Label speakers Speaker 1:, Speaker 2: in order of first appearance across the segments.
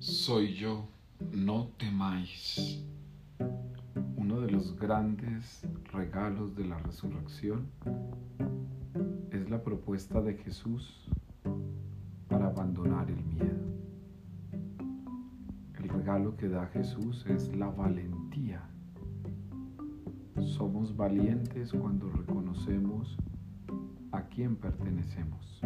Speaker 1: Soy yo, no temáis. Uno de los grandes regalos de la resurrección es la propuesta de Jesús para abandonar el miedo. El regalo que da Jesús es la valentía. Somos valientes cuando reconocemos a quién pertenecemos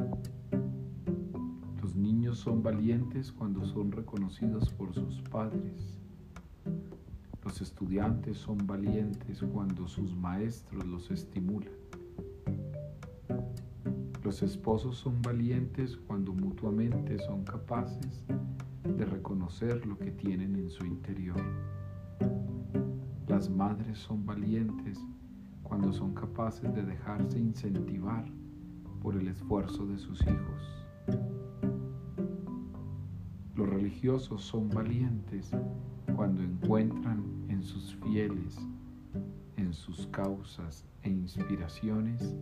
Speaker 1: son valientes cuando son reconocidos por sus padres. Los estudiantes son valientes cuando sus maestros los estimulan. Los esposos son valientes cuando mutuamente son capaces de reconocer lo que tienen en su interior. Las madres son valientes cuando son capaces de dejarse incentivar por el esfuerzo de sus hijos. Los religiosos son valientes cuando encuentran en sus fieles, en sus causas e inspiraciones,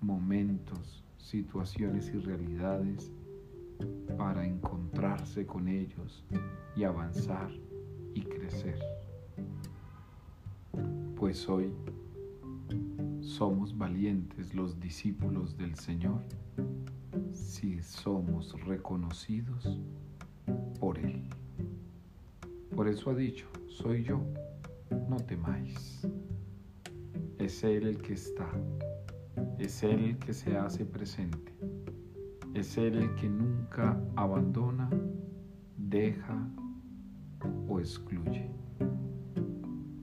Speaker 1: momentos, situaciones y realidades para encontrarse con ellos y avanzar y crecer. Pues hoy somos valientes los discípulos del Señor si somos reconocidos por Él. Por eso ha dicho, soy yo, no temáis. Es Él el que está, es Él el que se hace presente, es Él el que nunca abandona, deja o excluye.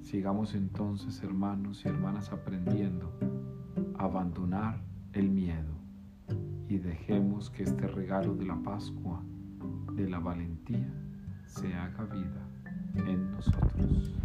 Speaker 1: Sigamos entonces, hermanos y hermanas, aprendiendo a abandonar el miedo y dejemos que este regalo de la Pascua, de la valentía, se haga vida en nosotros.